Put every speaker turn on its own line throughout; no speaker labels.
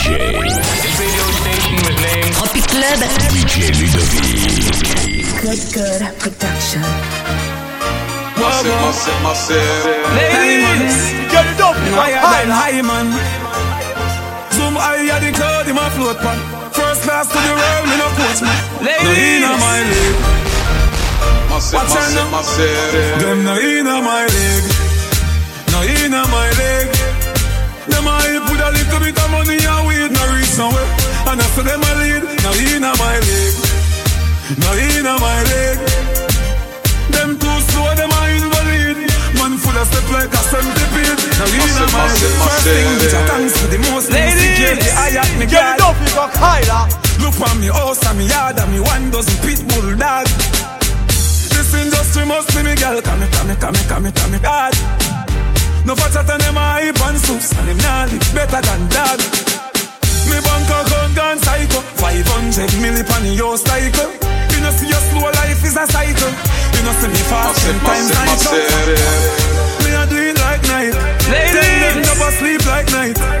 DJ.
This radio station was named
Tropic Club.
DJ Ludovick.
Good, good production.
Ladies,
Get it up,
higher than high man. Zoom higher the cloud in my float pan. First class to the world, me no coach man. No inna my league,
Massive,
Watch out
massive,
now.
massive.
them no inna my league. No inna my league. Them a hype with a little bit of money and weed, no reach nowhere. And after them a lead, no inna my league. No inna my league. Them too slow, them a invalid. Man full of step like a centipede. No inna
Massive,
my league. First thing, which I thanks for the most
Ladies,
I at me
Get it up, you got higher.
Look on me house and me yard and me one dozen pit bull dog. This industry must be me girl. Come, come, come, come, come, God. No for chat and them a hype and soups and them nah live better than dog. Me bank account gone psycho. 500 milli pan your cycle. You know see your slow life is a cycle. You know see me fast
Massive,
ten times
massive,
cycle. Me a do it like night.
Ladies.
Tell them never sleep like night.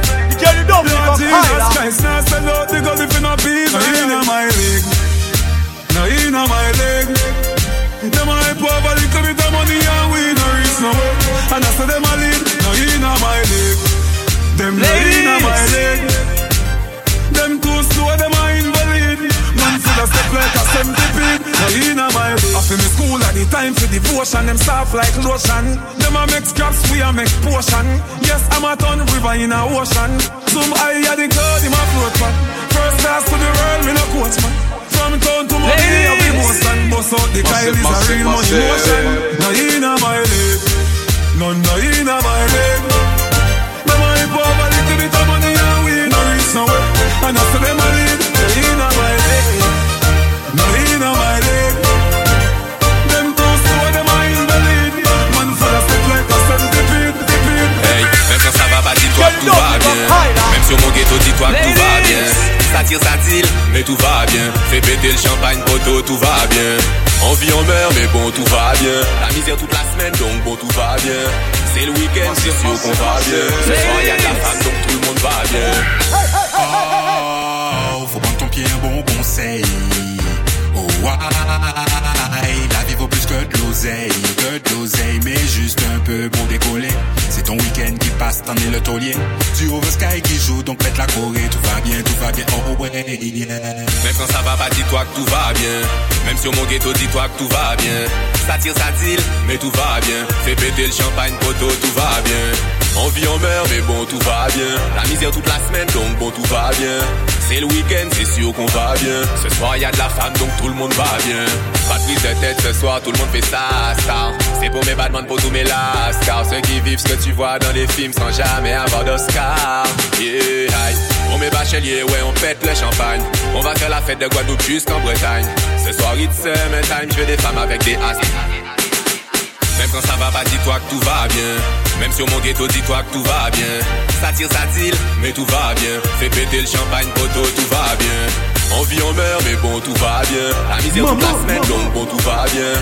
Full of step like a centipede No inna my league I feel me school at the time for devotion. Them soft like lotion. Them a make scraps, we a make potion. Yes, I'm a ton river in a ocean. Some higher the cloud in my float pan First class to the world, me no coach man. From town to money, have the most and Bust out. The
Massive,
Kylie's a real money motion. No inna my league None no inna my league Them a hype over little bit of money and we no reach nowhere. And I say them a lead,
c'est sûr qu'on va bien. Ce soir, y a de la femme, donc tout le monde va bien.
Oh, faut prendre ton pied un bon conseil. Oh, aïe, la vie vaut plus que de l'oseille, que de l'oseille, mais juste un peu bon décoller. C'est ton week-end qui passe, t'en es le taulier. Du over sky qui joue, donc pète la Corée. Tout va bien, tout va bien, oh ouais, yeah.
Même quand ça va pas, dis-toi que tout va bien. Même sur mon ghetto, dis-toi que tout va bien. Ça tire, ça tire, mais tout va bien. Fais péter le champagne, poteau, tout va bien. On vit, on meurt, mais bon, tout va bien. La misère toute la semaine, donc bon, tout va bien. C'est le week-end, c'est sûr qu'on va bien. Ce soir, y a de la femme, donc tout le monde va bien. Pas de prise de tête, ce soir, tout le monde fait ça, star. C'est pour mes badman, pour tous mes lascars. Ceux qui vivent ce que tu vois dans les films sans jamais avoir d'Oscar. Yeah, aïe. On met bachelier, ouais, on pète le champagne. On va faire la fête de Guadeloupe jusqu'en Bretagne. Ce soir, it's summertime, je veux des femmes avec des as. Même quand ça va pas, dis-toi que tout va bien. Même sur mon ghetto, dis-toi que tout va bien. Ça tire, ça tire, mais tout va bien. Fais péter le champagne, poteau, tout va bien. On vit, on meurt, mais bon, tout va bien. La misère toute la semaine, donc bon, tout va bien.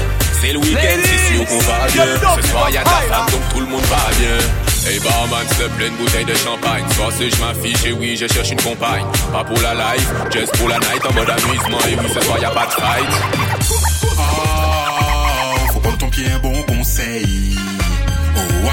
C'est le week-end, c'est sûr qu'on va bien. Ce soir, y a de la femme, donc tout le monde va bien. Hey barman, s'il plaît, une bouteille de champagne. Soir ce je m'affiche et oui, je cherche une compagne. Pas pour la life, just pour la night en mode amusement. Et oui, ce soir y a pas de fight.
Oh, faut prendre ton pied un bon conseil. Oh,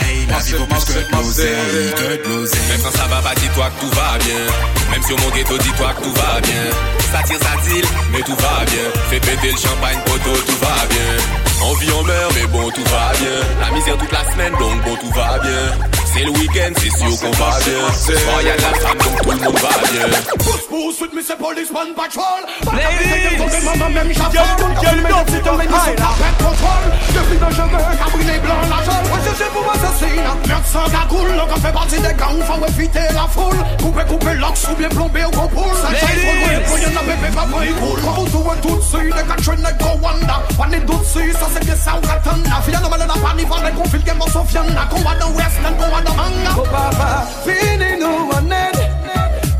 aïe, la vie vaut plus que de l'oseille, que de l'oseille.
Même quand ça va pas, dis-toi que tout va bien. Même sur mon ghetto, dis-toi que tout va bien. Ça tire, ça tire, mais tout va bien. Fais péter le champagne, poteau, tout va bien. On vit, on meurt, mais bon, tout va bien. La misère toute la semaine, donc bon, tout va bien. C'est le week-end, c'est sûr qu'on va bien. Ce soir, y a de la femme, donc tout le monde va bien.
Push, push with me, say policeman patrol.
Ladies,
Maman, même
get it up, get it up, you got higher.
contrôle. Depuis le cheveux, cabri blanc, la jaune. Ouais, c'est pour assassine. Merde sans cagoule, donc on fait partie des gangs, faut éviter la foule. Couper, couper l'ox ou bien plomber au concours. Ça change trop loin, pour y'en a bébé, pas pour cool. Quand vous jouez tout dessus, les gars traînent avec Rwanda. Pas de doute dessus, ça c'est bien ça ou katana. Fille, non, mais n'a pas ni pas les conflits, game of Sofiana. Qu'on va dans West, qu'on va dans Manga.
Oh papa, fini nou manen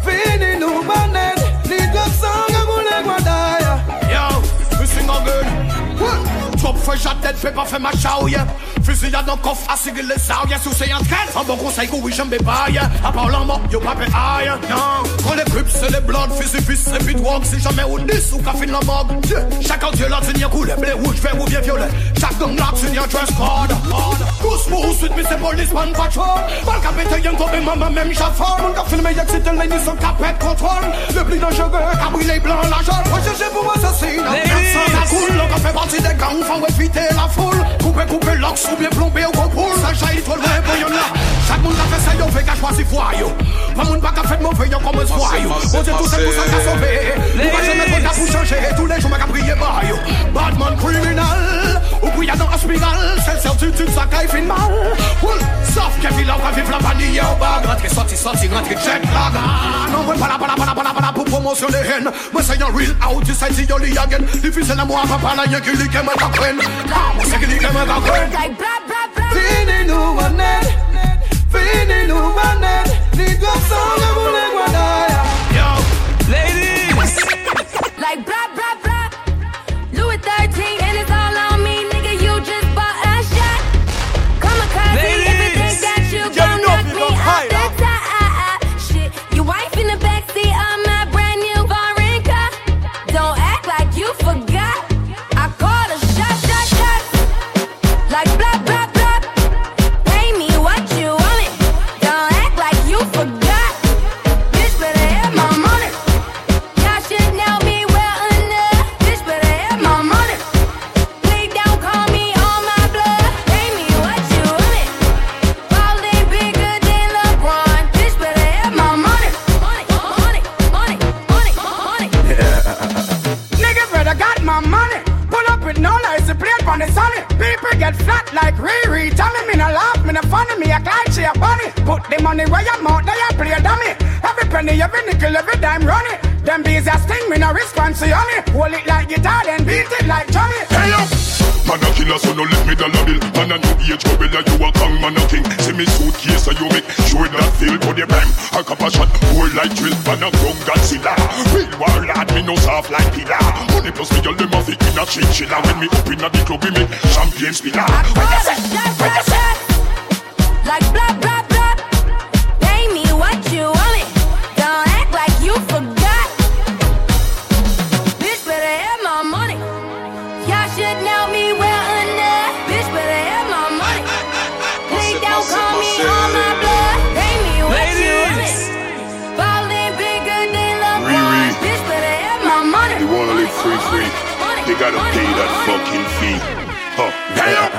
Fini nou manen
at dead fait pas fait ma yeah. Fusillade dans coffre, assigner les yeah. Sous c'est un un bon conseil, oui, j'aime des bails, À part la mort, yo pas aïe, non. Quand les crips, c'est les blondes, fusil, et puis drogue, si jamais ou 10 ou café la morgue. Yeah. Chacun Dieu là, tenir coulé, blé, rouge, vert ou bien violet. Chaque gang là, tenir dress code. Tous pour suite, mais c'est policeman patrol. Mal capé, y'en tombé, maman, même j'affole. Mon gars filmé, y'a que c'était l'ennemi, son capette contrôle. Le plus dangereux, cabri les blancs, la jaune. J'ai pour assassiner. Partie des gangs, faut éviter la foule. Couper, couper, l'ox ou bien plomber au concours. Ça jaillit trop loin, là. Chaque monde a fait ça, yo, fait qu'à choisir foyou. Pas monde pas qu'à fait de mauvais, yo, comme un. On dit tout ça, tout ça, qu'à sauver. On va jamais trop pour changer. Tous les jours, m'a qu'à prier, baillou. Badman criminal. Ou puis dans la spirale. C'est certitude, ça qu'à fin mal. Sauf va vivre la vanille au bas. Rentrez, sorti, sorti, rentrez, check, la Non, moi, pas là, pas là, pas là, pas là, pas là, pour promotionner haine. Moi, c'est un real out, c'est si yo li again. Difficile à moi, papa, là, y'a qui li que moi, qu'à prenne. Ah, moi, c'est qui li que moi, qu'à prenne.
Like blah blah blah.
Fini nou wanen Fini nou wanen Li gop son le moun le gwanaya
Like blah blah blah.
Penny, every nickel, every dime run it. Them bees a sting, me no response to honey. Hold it like guitar, then beat it like Johnny.
Hey up! Man a killer, so no let me dollar bill. Man a new age rebel, you a king, man a king. See me suitcase, and you make sure that feel for the bang. A cup of shot, pour like drill, man a young Godzilla. Real warlord, me no soft like pillar. Money plus me, all them a fit in a chinchilla. When me up in a the club, we make champagne spiller.
I call a shot, shot, shot. Money, You
gotta pay that fucking fee. Huh. Hey up!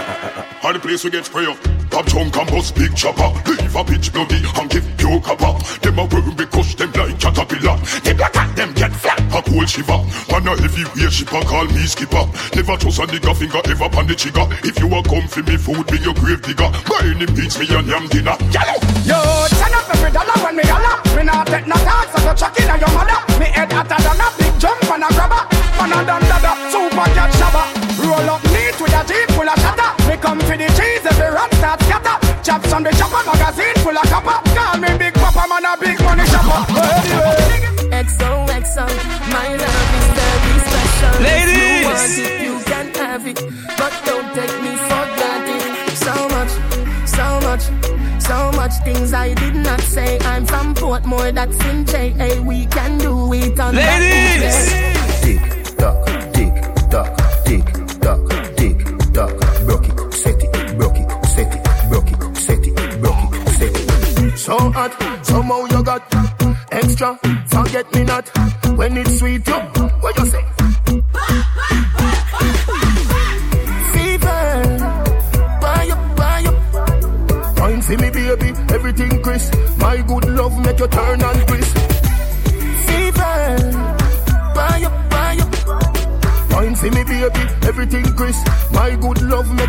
How the place we get spray up? Pop chunk and bust big chopper. Leave a bitch bloody and give pure copper. Them a worm because them like caterpillar. They black and them get flat. A cool shiver. Man a heavy weight shipper call me skipper. Never trust a nigga finger ever pan the trigger. If you a come for me food, be your grave digger. By any means me and yam dinner. Yellow!
Yo, turn up every dollar when me holla. Me not take no so
much things I did not say. I'm from Portmore, that's in JA. We can do it on
Ladies!
that.
Tick tock, tick tock, tick tock, tick tock. Broke it, set it, broke it, set it, broke it, set it, broke it, set it.
So hot, somehow you got extra. Forget me not when it's sweet. You, what you say?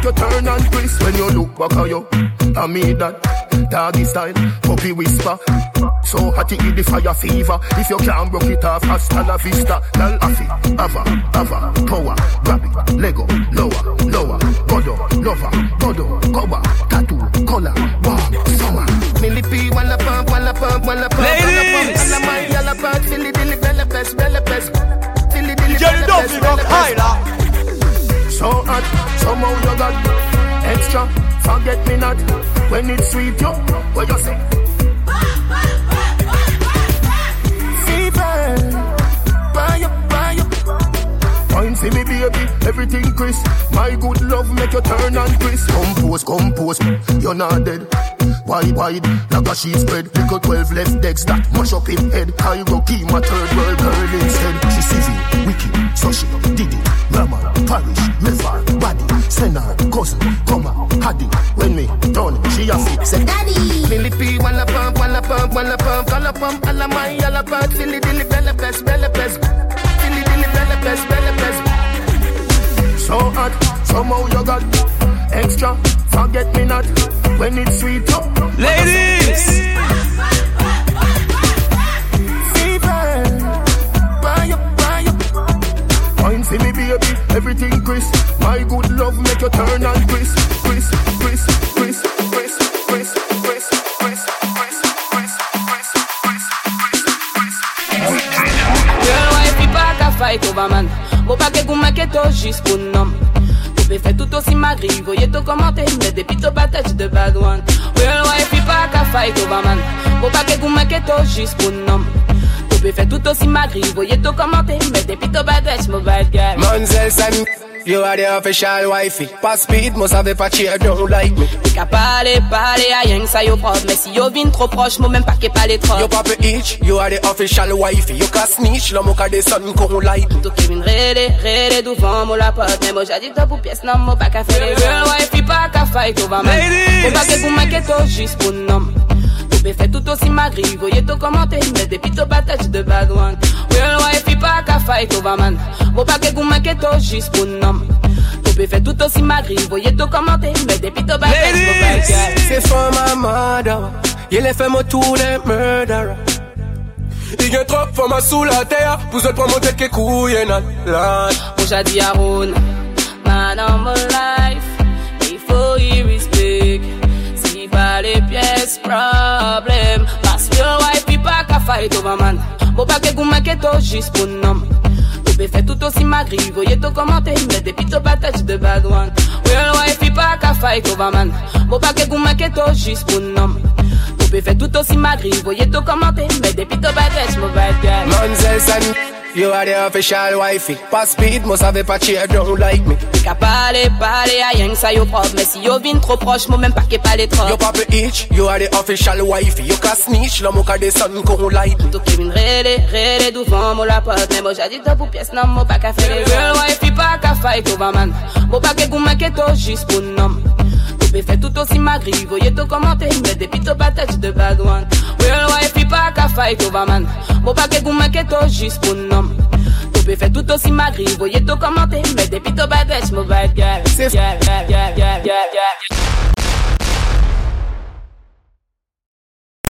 You turn and crisp. When you look back at you, I mean that. Doggy style, puppy whisper. So hot it the fire fever. If you can't broke it off, hasta la vista. Lal afi, ava, ava, power, grab it, Lego, lower, lower, godo, lover, godo, cover, tattoo, color, warm, summer. Millipede, walla pump, walla pump, walla pump, walla pump, walla man, yalla pump, filly dilly, bella pest, bella pest. Dilly,
Jerry
bella pest, bella pest. So hot, somehow you got extra. Forget me not when it's sweet, yo. What you say? Fine, see me baby, everything crisp. My good love make you turn and crisp. Compose, compose, you're not dead. Wide, wide, like a sheet spread. Little 12 left decks that mash up him head. Cairo key, my third world girl instead. She civil, wicked, so she did it. Raman, parish, Say, Daddy.
Millie P, one la pump, wanna pump, wanna pump, all la pump, all of my, all la pump, dilly dilly, bella pes, bella pes, dilly dilly, bella pes, bella pes.
So hot, somehow you got extra, forget me not when it's sweet. Oh.
Ladies.
Fever, buy up, buy up. Me baby, everything crisp. My good love make you turn and crisp.
Hugo, y'a tout commenté, mais des pito patates de bad one. Real wife, il pas qu'à fight Overman. Pour pas que vous manquez tout juste pour nom. Tu peux faire tout aussi magri, voyez tout commenter, mais des pito patates, mobile girl.
Monzel, Samy you are the official wifey. Pas speed, moi savais pas cheer, don't like me.
T'es qu'à parler, parler à rien que ça yo propre, mais si yo vin trop proche, moi même pas qu'est pas les trop.
Yo papa itch, you are the official wifey. You can snitch, l'homme au cas des sons qu'on like.
Tout qui vin rele, rele devant moi la pote, mais moi j'ai dit top ou pièce, non, moi pas qu'à faire les girl wife, pas qu'à fight over man. Faut pas que vous m'inquiétez juste pour nom. Tu fait tout aussi magri, voyez tout commenter, mais des pito patates de bad one. Girl wife, pas qu'à fight over man. Faut pas que vous m'inquiétez juste pour nom. Tu fait tout aussi magri, voyez tout commenter, mais des pito patates, mon bad guy.
C'est for my mother. Il est fait moi tous les murderers. Il y a trop de femmes sous la terre. Vous êtes pas monter que couille dans la
Moi j'ai dit à Ron, man on my life, il faut y respect. Si pas les biggest problem. Pass yo wife pa ka fight over man. Mo pa ke gouman ke to jis pou nom Yo be fe tout osi magri Voye to komante me depi to pataj de bad one? Real wife pa ka fight over man. Mo pa ke gouman ke to jis pou nom Yo be fe tout osi magri Voye to komante me depi to pataj mo bad
girl? Monzel you are the official wifey. Pas speed, moi savais pas cheer, don't like me.
T'es qu'à parler, parler à rien que ça yo propre, mais si yo vin trop proche, moi même pas qu'est pas les trop.
Yo papa itch, you are the official wifey. You can snitch, l'homme au cas des sons qu'on like.
Tout qui vin rele, rele devant moi la pote, mais moi j'ai dit top ou pièce, non, moi pas qu'à faire les girl wife, pas qu'à fight over man. Moi pas que vous m'inquiétez juste pour nom. Tu fait tout aussi magri, voyez tout commenter, mais des pito patates de bad one. Real wife, pas qu'à fight over man. Moi pas que vous m'inquiétez juste pour nom. Tu fait tout aussi magri, voyez tout commenter, mais des pito patates, mon bad yeah.